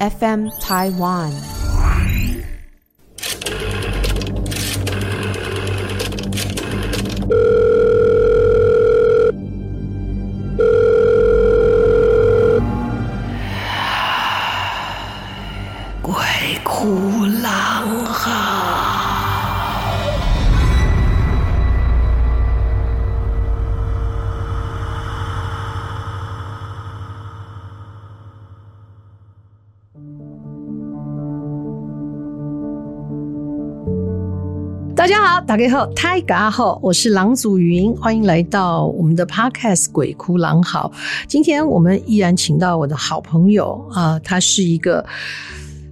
FM Taiwan。大家好，大家好，我是郎祖云，欢迎来到我们的 Podcast《鬼哭狼嚎》。今天我们依然请到我的好朋友啊，他是一个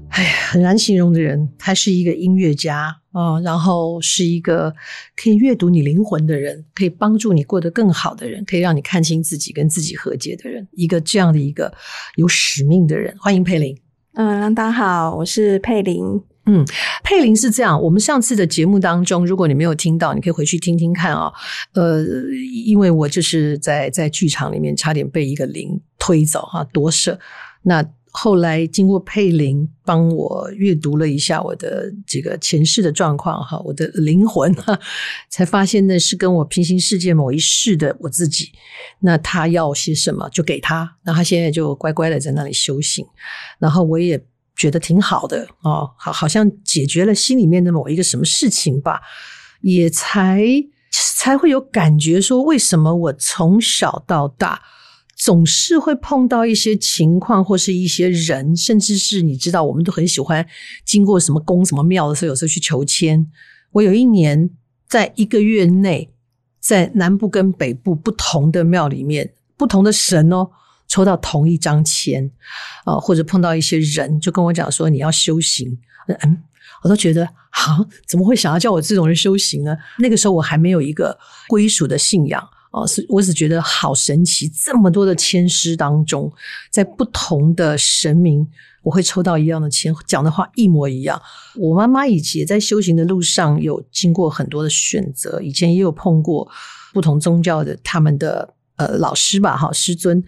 哎很难形容的人，他是一个音乐家啊，然后是一个可以阅读你灵魂的人，可以帮助你过得更好的人，可以让你看清自己、跟自己和解的人，一个这样的一个有使命的人。欢迎佩玲。嗯，大家好，我是佩玲。嗯，佩玲是这样。我们上次的节目当中，如果你没有听到，你可以回去听听看啊、哦。呃，因为我就是在在剧场里面差点被一个灵推走哈，夺舍。那后来经过佩玲帮我阅读了一下我的这个前世的状况哈，我的灵魂哈，才发现那是跟我平行世界某一世的我自己。那他要些什么就给他，那他现在就乖乖的在那里修行。然后我也。觉得挺好的哦，好，好像解决了心里面的某一个什么事情吧，也才才会有感觉说，为什么我从小到大总是会碰到一些情况或是一些人，甚至是你知道，我们都很喜欢经过什么宫什么庙的时候，有时候去求签。我有一年在一个月内，在南部跟北部不同的庙里面，不同的神哦。抽到同一张签，啊，或者碰到一些人，就跟我讲说你要修行，嗯，我都觉得好，怎么会想要叫我这种人修行呢？那个时候我还没有一个归属的信仰，哦，是我只觉得好神奇，这么多的签诗当中，在不同的神明，我会抽到一样的签，讲的话一模一样。我妈妈以前在修行的路上有经过很多的选择，以前也有碰过不同宗教的他们的呃老师吧，哈，师尊。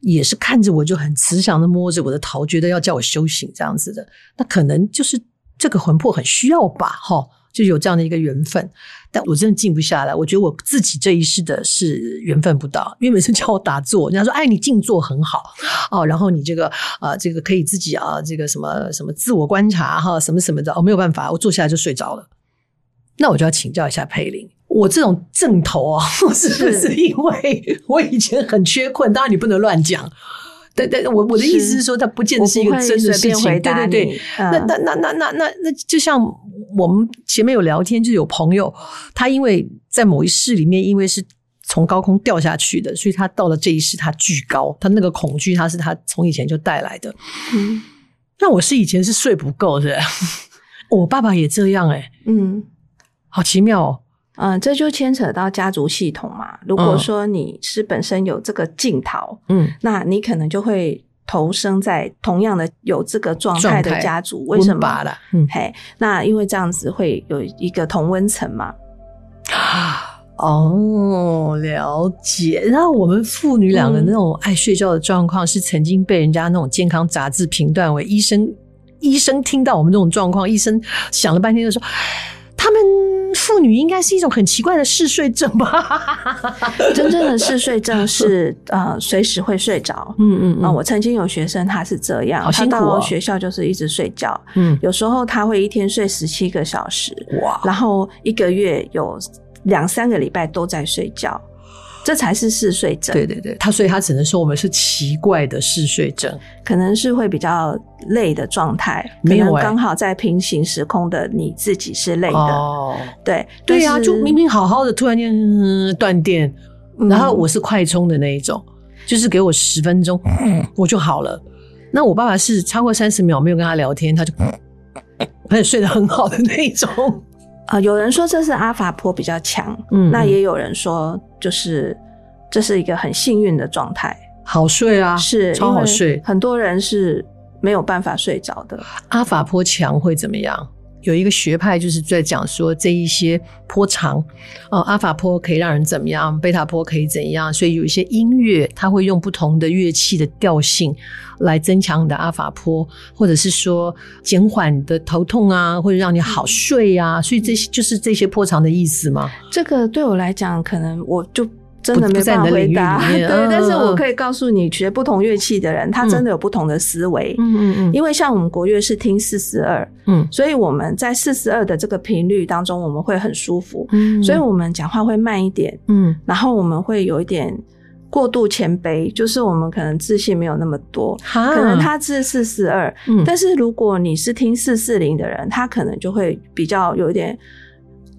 也是看着我就很慈祥的摸着我的头，觉得要叫我修行这样子的，那可能就是这个魂魄很需要吧，哈，就有这样的一个缘分。但我真的静不下来，我觉得我自己这一世的是缘分不到，因为每次叫我打坐，人家说哎，你静坐很好哦，然后你这个啊、这个可以自己啊，这个什么什么自我观察哈，什么什么的，哦，没有办法，我坐下来就睡着了。那我就要请教一下佩玲。我这种正头啊，是不是因为我以前很缺困？当然你不能乱讲，对对，我我的意思是说，它不见得是一个真的事情。对对对，那那那那那那那，就像我们前面有聊天，就有朋友，他因为在某一世里面，因为是从高空掉下去的，所以他到了这一世，他巨高，他那个恐惧，他是他从以前就带来的。嗯，那我是以前是睡不够的，我爸爸也这样哎、欸，嗯，好奇妙哦。嗯，这就牵扯到家族系统嘛。如果说你是本身有这个镜头，嗯，那你可能就会投生在同样的有这个状态的家族。为什么？嗯，嘿，那因为这样子会有一个同温层嘛。啊，哦，了解。然后我们父女两个那种爱睡觉的状况，是曾经被人家那种健康杂志评断为医生。医生听到我们这种状况，医生想了半天就说。他们妇女应该是一种很奇怪的嗜睡症吧？真正的嗜睡症是呃随时会睡着。嗯嗯嗯。我曾经有学生他是这样，好辛苦哦，他到学校就是一直睡觉。嗯，有时候他会一天睡十七个小时。哇！然后一个月有两三个礼拜都在睡觉。这才是嗜睡症。对对对，他所以他只能说我们是奇怪的嗜睡症，可能是会比较累的状态，没有刚好在平行时空的你自己是累的。哦，对对呀、啊，就明明好好的，突然间、嗯、断电，然后我是快充的那一种，嗯、就是给我十分钟、嗯、我就好了。那我爸爸是超过三十秒没有跟他聊天，他就他也睡得很好的那一种。啊、呃，有人说这是阿法波比较强，嗯，那也有人说就是这是一个很幸运的状态，好睡啊，是超好睡。很多人是没有办法睡着的。阿法波强会怎么样？有一个学派就是在讲说这一些波长，哦，阿法波可以让人怎么样，贝塔波可以怎样，所以有一些音乐它会用不同的乐器的调性来增强你的阿法波，或者是说减缓你的头痛啊，或者让你好睡啊，所以这些就是这些波长的意思吗？这个对我来讲，可能我就。真的没办法回答，对，但是我可以告诉你，学不同乐器的人，他真的有不同的思维。嗯嗯嗯，因为像我们国乐是听四四二，嗯，所以我们在四四二的这个频率当中，我们会很舒服。嗯，所以我们讲话会慢一点。嗯，然后我们会有一点过度谦卑，就是我们可能自信没有那么多。可能他是四四二，嗯，但是如果你是听四四零的人，他可能就会比较有一点。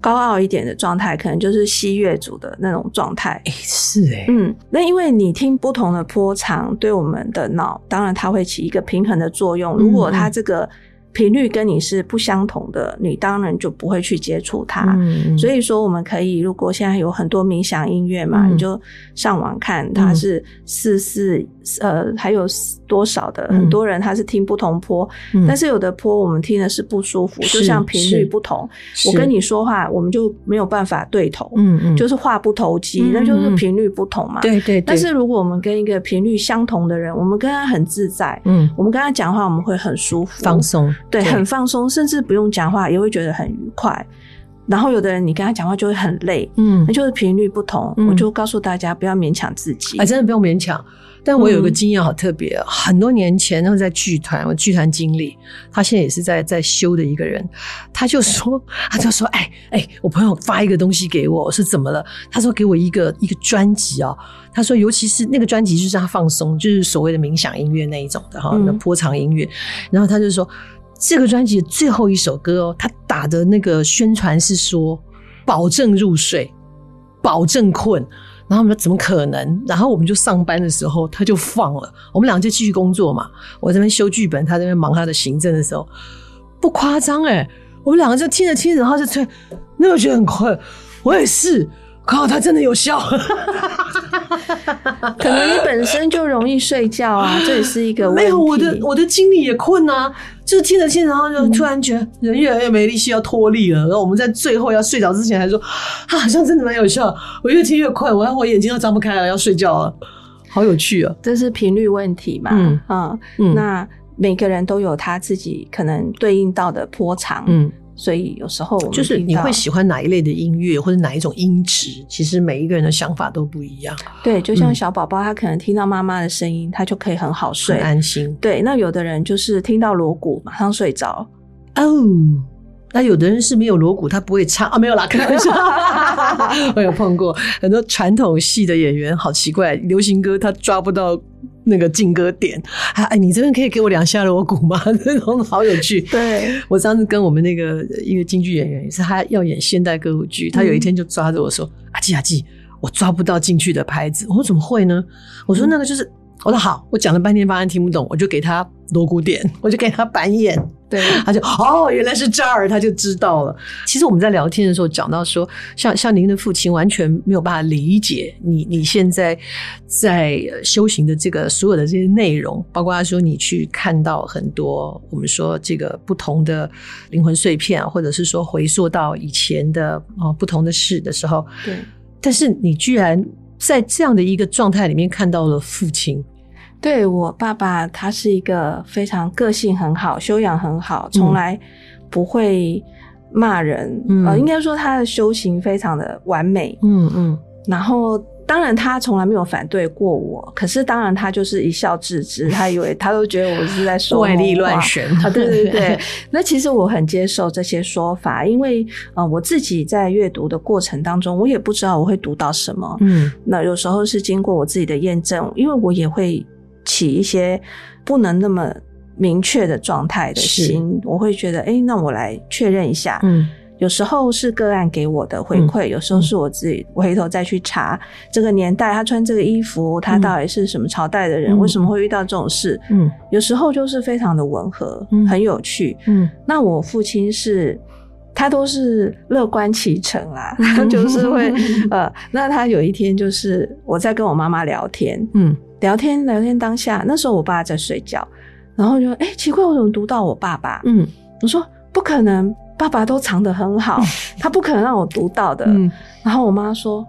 高傲一点的状态，可能就是西乐组的那种状态。哎、欸，是哎、欸，嗯，那因为你听不同的波长，对我们的脑，当然它会起一个平衡的作用。如果它这个。频率跟你是不相同的，你当然就不会去接触它。嗯，所以说，我们可以，如果现在有很多冥想音乐嘛，嗯，你就上网看它是四四呃，还有多少的，嗯，很多人他是听不同坡，嗯，但是有的坡我们听的是不舒服，就像频率不同，我跟你说话我们就没有办法对头，嗯嗯，就是话不投机，那就是频率不同嘛。对对。但是如果我们跟一个频率相同的人，我们跟他很自在，嗯，我们跟他讲话我们会很舒服，放松。对，很放松，甚至不用讲话也会觉得很愉快。然后有的人你跟他讲话就会很累，嗯，那就是频率不同。嗯，我就告诉大家不要勉强自己，哎，真的不用勉强。但我有一个经验好特别，嗯，很多年前，那时候在剧团，我剧团经理，他现在也是在在修的一个人，他就说，他就说，哎哎，我朋友发一个东西给我，我说怎么了？他说给我一个一个专辑哦，他说尤其是那个专辑就是他放松，就是所谓的冥想音乐那一种的哈，嗯，那波长音乐，然后他就说。这个专辑最后一首歌哦，他打的那个宣传是说保证入睡，保证困。然后我们说怎么可能？然后我们就上班的时候他就放了，我们俩就继续工作嘛。我这边修剧本，他这边忙他的行政的时候，不夸张哎，我们两个就听着听着，然后就吹，那个觉得很困，我也是。靠，他真的有效，可能你本身就容易睡觉啊，这也是一个问题。没有，我的我的精力也困啊，就是听着听着，然后就突然觉得人越来越没力气，要脱力了。然后我们在最后要睡着之前还说，啊，好像真的蛮有效。我越听越困，我我眼睛都张不开了，要睡觉了，好有趣啊！这是频率问题嘛？嗯嗯，嗯，那每个人都有他自己可能对应到的波长，嗯。所以有时候就是你会喜欢哪一类的音乐，或者哪一种音质，其实每一个人的想法都不一样。对，就像小宝宝，他可能听到妈妈的声音，他就可以很好睡，很安心。对，那有的人就是听到锣鼓马上睡着。哦，那有的人是没有锣鼓，他不会唱啊，没有啦，开玩笑。我有碰过很多传统戏的演员，好奇怪，流行歌他抓不到。那个劲歌点，哎，你这边可以给我两下锣鼓吗？那种好有趣。对，我上次跟我们那个一个京剧演员，也是他要演现代歌舞剧，他有一天就抓着我说：“嗯、阿季阿季，我抓不到进去的拍子。”我说：“怎么会呢？”我说：“那个就是……”我说：“好。”我讲了半天，发现听不懂，我就给他锣鼓点，我就给他板眼。对，他就哦，原来是这儿，他就知道了。其实我们在聊天的时候讲到说，像像您的父亲完全没有办法理解你你现在在修行的这个所有的这些内容，包括他说你去看到很多我们说这个不同的灵魂碎片，或者是说回溯到以前的哦不同的事的时候，对。但是你居然在这样的一个状态里面看到了父亲。对，我爸爸，他是一个非常个性很好、修养很好，从来不会骂人。嗯，呃，应该说他的修行非常的完美。嗯嗯。然后，当然他从来没有反对过我，可是当然他就是一笑置之，他以为他都觉得我是在说怪力乱神啊。对对对。那其实我很接受这些说法，因为呃，我自己在阅读的过程当中，我也不知道我会读到什么。嗯。那有时候是经过我自己的验证，因为我也会。起一些不能那么明确的状态的心，我会觉得，哎、欸，那我来确认一下。嗯，有时候是个案给我的回馈、嗯，有时候是我自己回头再去查这个年代，他穿这个衣服，他到底是什么朝代的人，嗯、为什么会遇到这种事？嗯，有时候就是非常的吻合，嗯、很有趣。嗯，那我父亲是，他都是乐观其成啊，他 就是会 呃，那他有一天就是我在跟我妈妈聊天，嗯。聊天聊天当下，那时候我爸在睡觉，然后就哎、欸、奇怪，我怎么读到我爸爸？嗯，我说不可能，爸爸都藏得很好，他不可能让我读到的。嗯、然后我妈说：“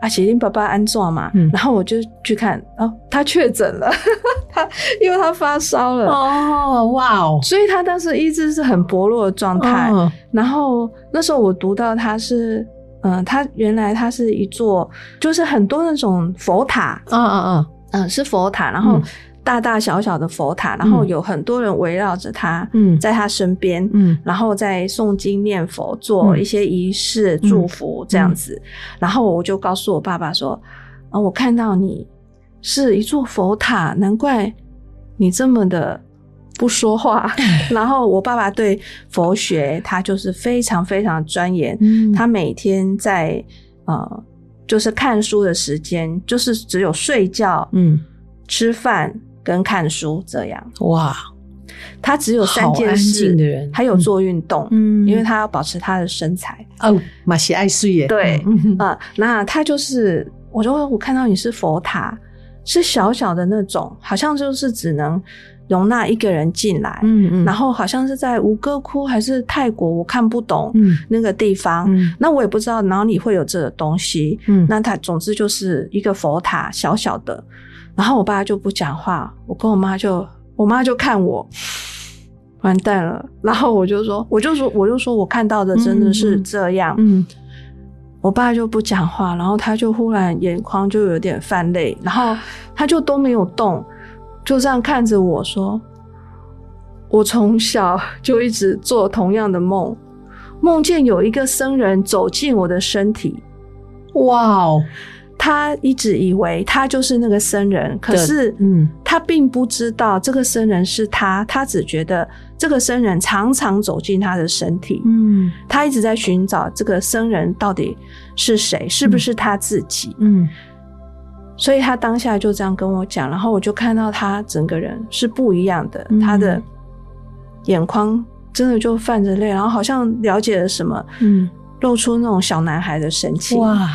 阿喜，林爸爸安坐嘛？”嗯、然后我就去看，哦，他确诊了，他因为他发烧了。哦，哇哦！所以他当时一直是很薄弱的状态。哦、然后那时候我读到他是，嗯、呃，他原来他是一座，就是很多那种佛塔。嗯嗯嗯，嗯，是佛塔，然后。嗯大大小小的佛塔，然后有很多人围绕着他，嗯，在他身边，嗯，然后在诵经念佛，做一些仪式祝福这样子。然后我就告诉我爸爸说：“啊，我看到你是一座佛塔，难怪你这么的不说话。”然后我爸爸对佛学他就是非常非常钻研，嗯，他每天在呃，就是看书的时间就是只有睡觉，嗯，吃饭。跟看书这样哇，他只有三件事的人，还有做运动，嗯，因为他要保持他的身材哦，马西爱睡耶，对，嗯、呃，那他就是，我就说我看到你是佛塔，是小小的那种，好像就是只能容纳一个人进来，嗯嗯，然后好像是在吴哥窟还是泰国，我看不懂，嗯，那个地方，嗯，那我也不知道哪里会有这个东西，嗯，那他总之就是一个佛塔，小小的。然后我爸就不讲话，我跟我妈就，我妈就看我，完蛋了。然后我就说，我就说，我就说我看到的真的是这样。嗯，嗯，我爸就不讲话，然后他就忽然眼眶就有点泛泪，然后 他就都没有动，就这样看着我说：“我从小就一直做同样的梦，梦见有一个僧人走进我的身体。”哇哦！他一直以为他就是那个僧人，可是，嗯，他并不知道这个僧人是他，他只觉得这个僧人常常走进他的身体，嗯，他一直在寻找这个僧人到底是谁，是不是他自己，嗯，所以他当下就这样跟我讲，然后我就看到他整个人是不一样的，他的眼眶真的就泛着泪，然后好像了解了什么，嗯，露出那种小男孩的神情，哇。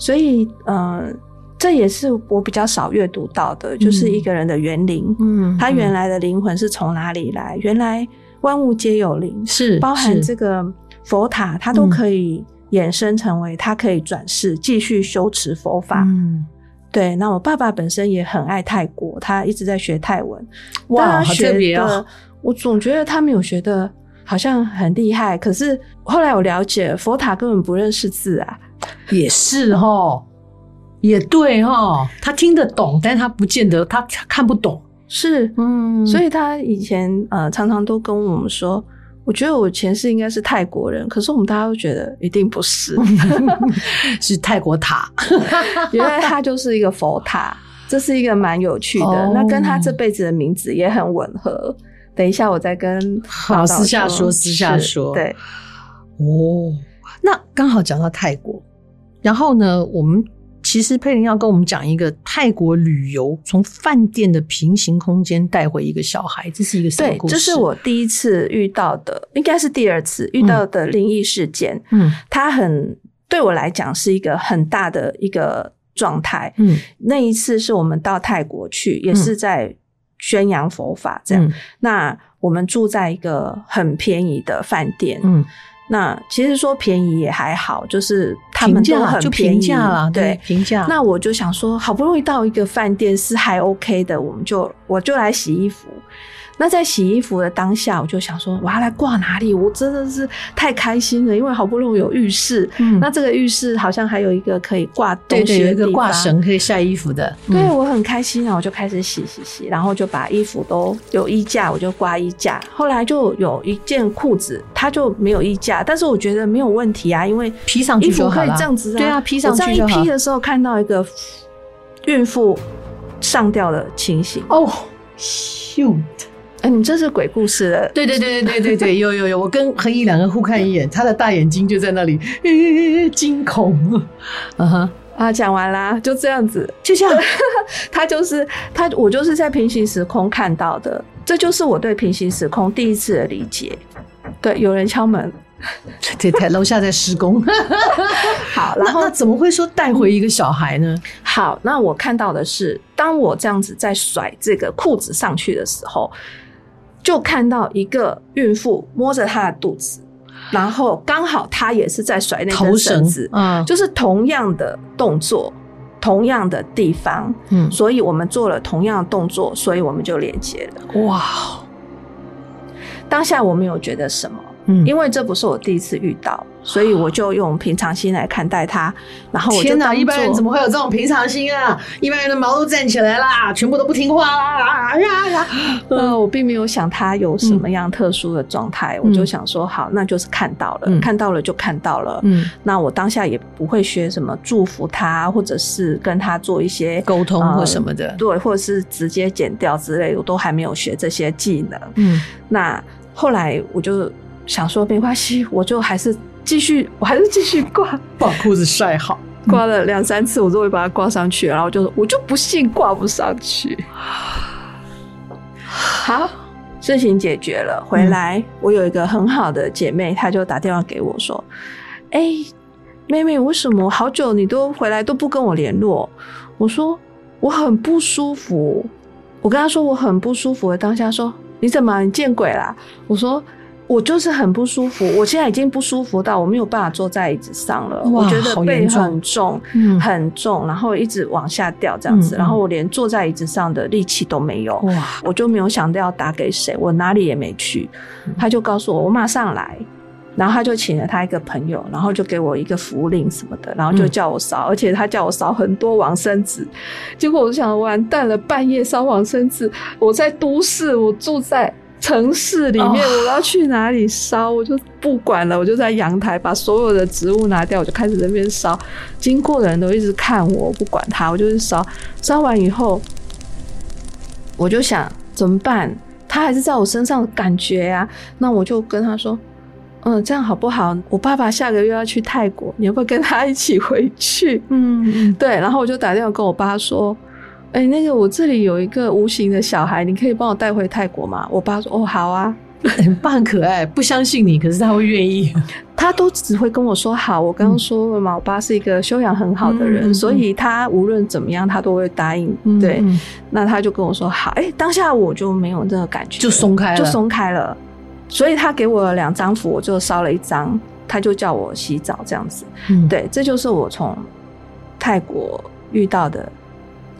所以，呃，这也是我比较少阅读到的，就是一个人的原灵。嗯，他原来的灵魂是从哪里来？原来万物皆有灵，是包含这个佛塔，它都可以衍生成为，它可以转世继续修持佛法。嗯，对。那我爸爸本身也很爱泰国，他一直在学泰文。哇，好特别哦！我总觉得他没有学的，好像很厉害。可是后来我了解，佛塔根本不认识字啊。也是哈，也对哈，他听得懂，但是他不见得他看不懂。是，嗯，所以他以前呃常常都跟我们说，我觉得我前世应该是泰国人，可是我们大家都觉得一定不是，是泰国塔，原来他就是一个佛塔，这是一个蛮有趣的，哦、那跟他这辈子的名字也很吻合。等一下我再跟好私下说，私下说，对，哦。那刚好讲到泰国，然后呢，我们其实佩林要跟我们讲一个泰国旅游，从饭店的平行空间带回一个小孩，这是一个什么故事？对，这是我第一次遇到的，应该是第二次遇到的灵异事件。嗯，它很对我来讲是一个很大的一个状态。嗯，那一次是我们到泰国去，也是在宣扬佛法这样。嗯，那我们住在一个很便宜的饭店。嗯。那其实说便宜也还好，就是他们都很便宜了，对，平价。那我就想说，好不容易到一个饭店是还 OK 的，我们就我就来洗衣服。那在洗衣服的当下，我就想说，我要来挂哪里？我真的是太开心了，因为好不容易有浴室。嗯，那这个浴室好像还有一个可以挂东西的地方，对对，有一个挂绳可以晒衣服的。对，我很开心啊，我就开始洗洗洗，然后就把衣服都有衣架，我就挂衣架。后来就有一件裤子，它就没有衣架，但是我觉得没有问题啊，因为披上。衣服可以这样子啊，对啊，披上去就好。我在一披的时候看到一个孕妇上吊的情形。哦，shoot。哎，你这是鬼故事了？对对对对对对对，有有有，我跟恒毅两个互看一眼，他的大眼睛就在那里，惊恐。嗯哼，啊，讲完啦，就这样子，就这样。他就是他，我就是在平行时空看到的，这就是我对平行时空第一次的理解。对，有人敲门，对对，楼下在施工。好，然后怎么会说带回一个小孩呢？好，那我看到的是，当我这样子在甩这个裤子上去的时候。就看到一个孕妇摸着她的肚子，然后刚好她也是在甩那根绳子，嗯，就是同样的动作，同样的地方，嗯，所以我们做了同样的动作，所以我们就连接了。哇，当下我没有觉得什么。嗯，因为这不是我第一次遇到，所以我就用平常心来看待他。然后我天哪，一般人怎么会有这种平常心啊？一般人的毛都站起来啦，全部都不听话啦！啊呀呀，呃，我并没有想他有什么样特殊的状态，嗯、我就想说，好，那就是看到了，嗯、看到了就看到了。嗯，那我当下也不会学什么祝福他，或者是跟他做一些沟通或什么的、呃，对，或者是直接剪掉之类，我都还没有学这些技能。嗯，那后来我就。想说没关系，我就还是继续，我还是继续挂，把裤子晒好，挂了两三次，我终于把它挂上去，然后就我就不信挂不上去。好，事情解决了，回来、嗯、我有一个很好的姐妹，她就打电话给我说：“哎、欸，妹妹，为什么好久你都回来都不跟我联络？”我说：“我很不舒服。”我跟她说我很不舒服的当下说：“你怎么你见鬼啦？”我说。我就是很不舒服，我现在已经不舒服到我没有办法坐在椅子上了。我觉得背很重，嗯、很重，然后一直往下掉这样子，嗯、然后我连坐在椅子上的力气都没有。哇！我就没有想到要打给谁，我哪里也没去。他就告诉我，我马上来。然后他就请了他一个朋友，然后就给我一个符令什么的，然后就叫我烧，嗯、而且他叫我烧很多往生纸。结果我就想，完蛋了，半夜烧往生纸，我在都市，我住在。城市里面，我要去哪里烧，oh. 我就不管了。我就在阳台把所有的植物拿掉，我就开始在那边烧。经过的人都一直看我，我不管他，我就是烧。烧完以后，我就想怎么办？他还是在我身上的感觉呀、啊。那我就跟他说：“嗯，这样好不好？我爸爸下个月要去泰国，你要不要跟他一起回去？”嗯，对。然后我就打电话跟我爸说。哎、欸，那个我这里有一个无形的小孩，你可以帮我带回泰国吗？我爸说：“哦，好啊。”爸很可爱，不相信你，可是他会愿意。他都只会跟我说好。我刚刚说了嘛，嗯、我爸是一个修养很好的人，嗯、所以他无论怎么样，他都会答应。嗯、对，那他就跟我说好。哎、欸，当下我就没有这个感觉，就松开了，就松开了。所以他给我了两张符，我就烧了一张，他就叫我洗澡这样子。嗯，对，这就是我从泰国遇到的。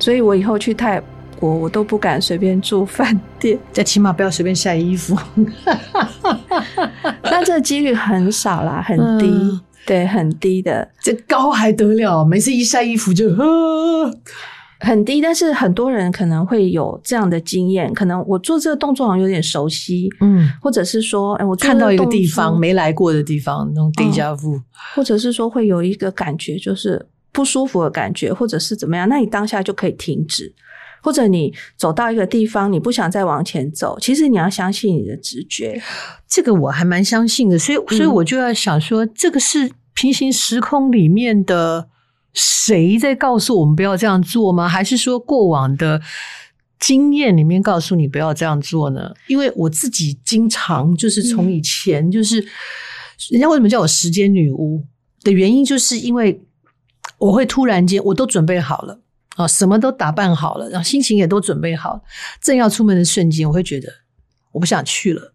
所以我以后去泰国，我都不敢随便住饭店，最起码不要随便晒衣服。那这个几率很少啦，很低，嗯、对，很低的。这高还得了？每次一晒衣服就呵 很低。但是很多人可能会有这样的经验，可能我做这个动作好像有点熟悉，嗯，或者是说，哎，我看到一个地方没来过的地方，那种 déjà vu，或者是说会有一个感觉，就是。不舒服的感觉，或者是怎么样，那你当下就可以停止，或者你走到一个地方，你不想再往前走，其实你要相信你的直觉。这个我还蛮相信的，所以，所以我就要想说，嗯、这个是平行时空里面的谁在告诉我们不要这样做吗？还是说过往的经验里面告诉你不要这样做呢？因为我自己经常就是从以前就是，嗯、人家为什么叫我时间女巫的原因，就是因为。我会突然间，我都准备好了啊，什么都打扮好了，然后心情也都准备好了，正要出门的瞬间，我会觉得我不想去了，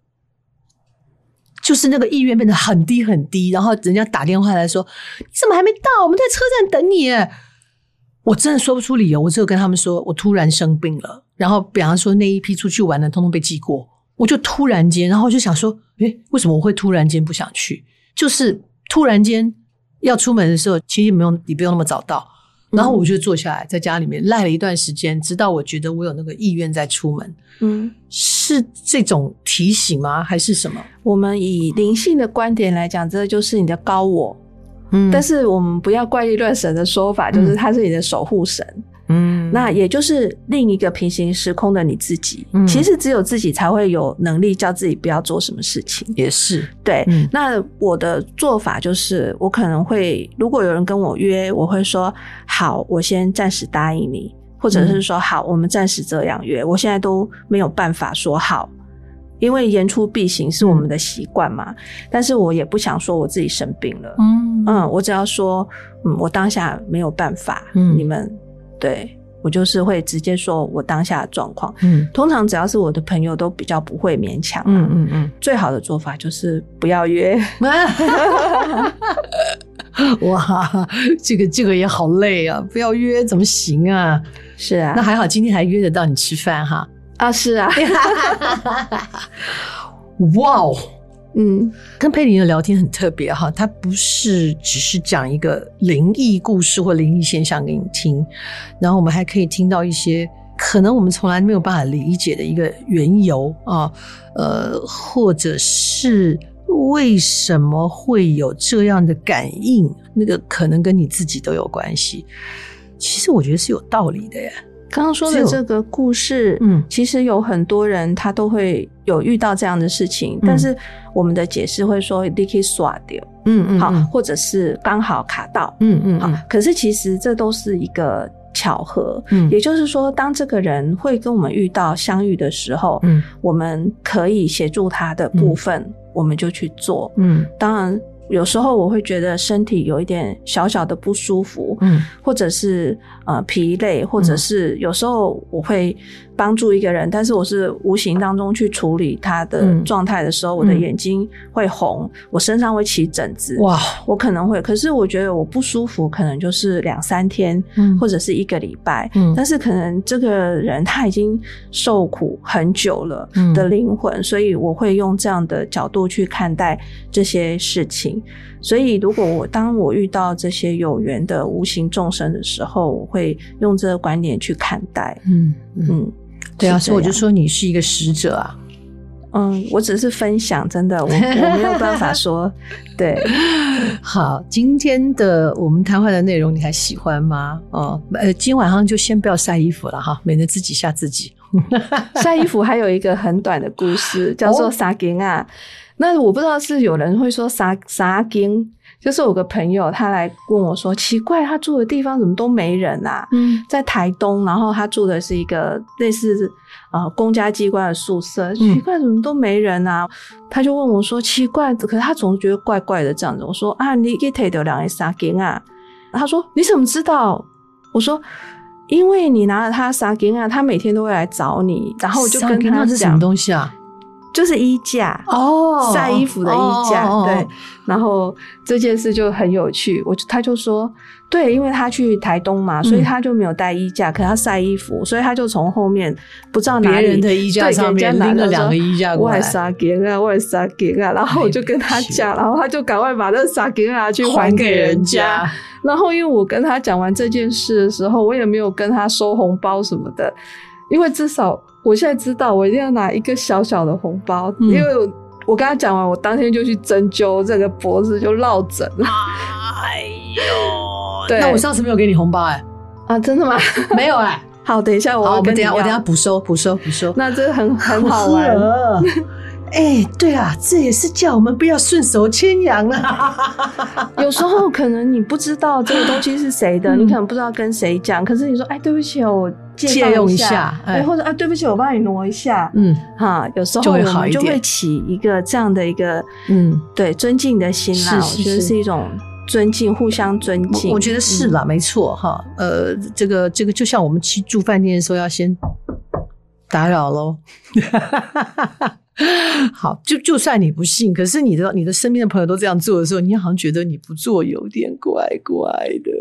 就是那个意愿变得很低很低，然后人家打电话来说：“你怎么还没到？我们在车站等你。”我真的说不出理由，我只有跟他们说我突然生病了，然后比方说那一批出去玩的通通被记过，我就突然间，然后我就想说：“诶，为什么我会突然间不想去？就是突然间。”要出门的时候，其实不用，你不用那么早到。然后我就坐下来，在家里面赖了一段时间，直到我觉得我有那个意愿再出门。嗯，是这种提醒吗？还是什么？我们以灵性的观点来讲，这就是你的高我。嗯，但是我们不要怪力乱神的说法，就是他是你的守护神。嗯，那也就是另一个平行时空的你自己。嗯，其实只有自己才会有能力叫自己不要做什么事情。也是，对。嗯，那我的做法就是，我可能会，如果有人跟我约，我会说好，我先暂时答应你，或者是说好，我们暂时这样约。我现在都没有办法说好，因为言出必行是我们的习惯嘛。嗯，但是我也不想说我自己生病了。嗯嗯，我只要说，嗯，我当下没有办法。嗯，你们。对，我就是会直接说我当下的状况。嗯，通常只要是我的朋友，都比较不会勉强。嗯嗯嗯，最好的做法就是不要约。哇，这个这个也好累啊！不要约怎么行啊？是啊，那还好，今天还约得到你吃饭哈。啊，是啊。哇哦！嗯，跟佩林的聊天很特别哈，他不是只是讲一个灵异故事或灵异现象给你听，然后我们还可以听到一些可能我们从来没有办法理解的一个缘由啊，呃，或者是为什么会有这样的感应，那个可能跟你自己都有关系。其实我觉得是有道理的耶。刚刚说的这个故事，嗯，其实有很多人他都会有遇到这样的事情，嗯、但是我们的解释会说你可以刷掉，嗯嗯，好，或者是刚好卡到，嗯嗯，好，可是其实这都是一个巧合，嗯，也就是说，当这个人会跟我们遇到相遇的时候，嗯，我们可以协助他的部分，嗯、我们就去做，嗯，当然。有时候我会觉得身体有一点小小的不舒服，嗯，或者是呃疲累，或者是有时候我会帮助一个人，但是我是无形当中去处理他的状态的时候，嗯，我的眼睛会红，我身上会起疹子，哇，我可能会，可是我觉得我不舒服，可能就是两三天，嗯，或者是一个礼拜，嗯，但是可能这个人他已经受苦很久了的灵魂，嗯，所以我会用这样的角度去看待这些事情。所以，如果我当我遇到这些有缘的无形众生的时候，我会用这个观点去看待。嗯嗯，对啊，所以我就说你是一个使者啊。嗯，我只是分享，真的，我我没有办法说。对，好，今天的我们谈话的内容你还喜欢吗？哦，呃，今晚上就先不要晒衣服了哈，免得自己吓自己。晒衣服还有一个很短的故事，叫做撒金啊。那我不知道是有人会说啥啥经，就是我个朋友他来问我说，奇怪，他住的地方怎么都没人啊？嗯，在台东，然后他住的是一个类似呃公家机关的宿舍，奇怪，怎么都没人啊？嗯、他就问我说，奇怪，可是他总是觉得怪怪的这样子。我说啊，你给提到两个啥经啊？他说你怎么知道？我说因为你拿了他啥经啊，他每天都会来找你，然后我就跟他讲，是什么东西啊？就是衣架哦，晒衣服的衣架，哦、对。然后这件事就很有趣，我就他就说，对，因为他去台东嘛，所以他就没有带衣架，嗯、可他晒衣服，所以他就从后面不知道哪里人的衣架上面拎了两个衣架过来，我还杀给啊，我还杀给啊，然后我就跟他讲，然后他就赶快把那撒给啊去还给。人家然后因为我跟他讲完这件事的时候，我也没有跟他收红包什么的，因为至少。我现在知道，我一定要拿一个小小的红包，嗯、因为我跟他讲完，我当天就去针灸，这个脖子就落枕了。哎呦，对，那我上次没有给你红包哎、欸，啊，真的吗？没有哎、欸。好，等一下我，我们等下，我等下补收，补收，补收。那这很很好玩。哎、欸，对啊，这也是叫我们不要顺手牵羊了。有时候可能你不知道这个东西是谁的，嗯、你可能不知道跟谁讲。可是你说，哎，对不起哦，我借，用一下，哎，或者啊，对不起，我帮你挪一下。嗯，哈，有时候我们就会起一个这样的一个，嗯，对，尊敬的心啦。我觉得是一种尊敬，互相尊敬。我，觉得是啦，嗯、没错哈。呃，这个这个，就像我们去住饭店的时候，要先打扰喽。好，就就算你不信，可是你的你的身边的朋友都这样做的时候，你好像觉得你不做有点怪怪的。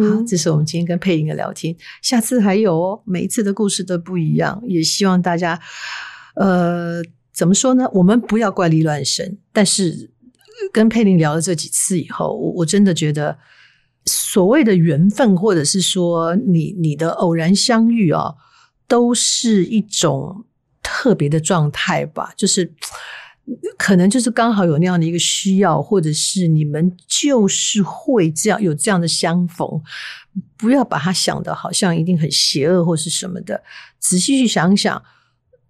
嗯，好，这是我们今天跟佩玲的聊天，下次还有哦，每一次的故事都不一样，也希望大家，呃，怎么说呢？我们不要怪力乱神，但是跟佩玲聊了这几次以后，我我真的觉得所谓的缘分，或者是说你你的偶然相遇啊、哦，都是一种。特别的状态吧，就是可能就是刚好有那样的一个需要，或者是你们就是会这样有这样的相逢，不要把它想得好像一定很邪恶或是什么的，仔细去想想，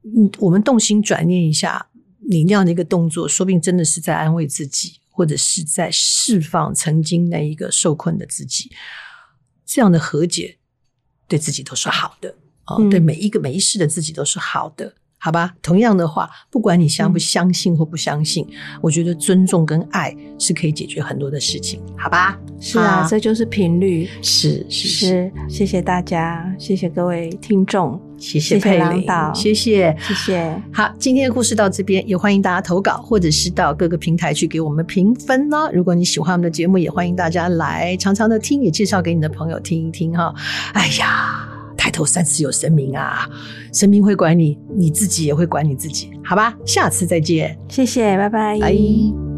嗯，我们动心转念一下，你那样的一个动作，说不定真的是在安慰自己，或者是在释放曾经那一个受困的自己，这样的和解对自己都是好的啊，哦，对每一个每一世的自己都是好的。好吧，同样的话，不管你相不相信或不相信，嗯、我觉得尊重跟爱是可以解决很多的事情，好吧？是啊，啊这就是频率。是是是，是，谢谢大家，谢谢各位听众，谢谢佩玲，谢谢谢谢。好，今天的故事到这边，也欢迎大家投稿，或者是到各个平台去给我们评分呢。如果你喜欢我们的节目，也欢迎大家来常常的听，也介绍给你的朋友听一听哈。哎呀。抬头三次有神明啊，神明会管你，你自己也会管你自己，好吧？下次再见，谢谢，拜拜。拜。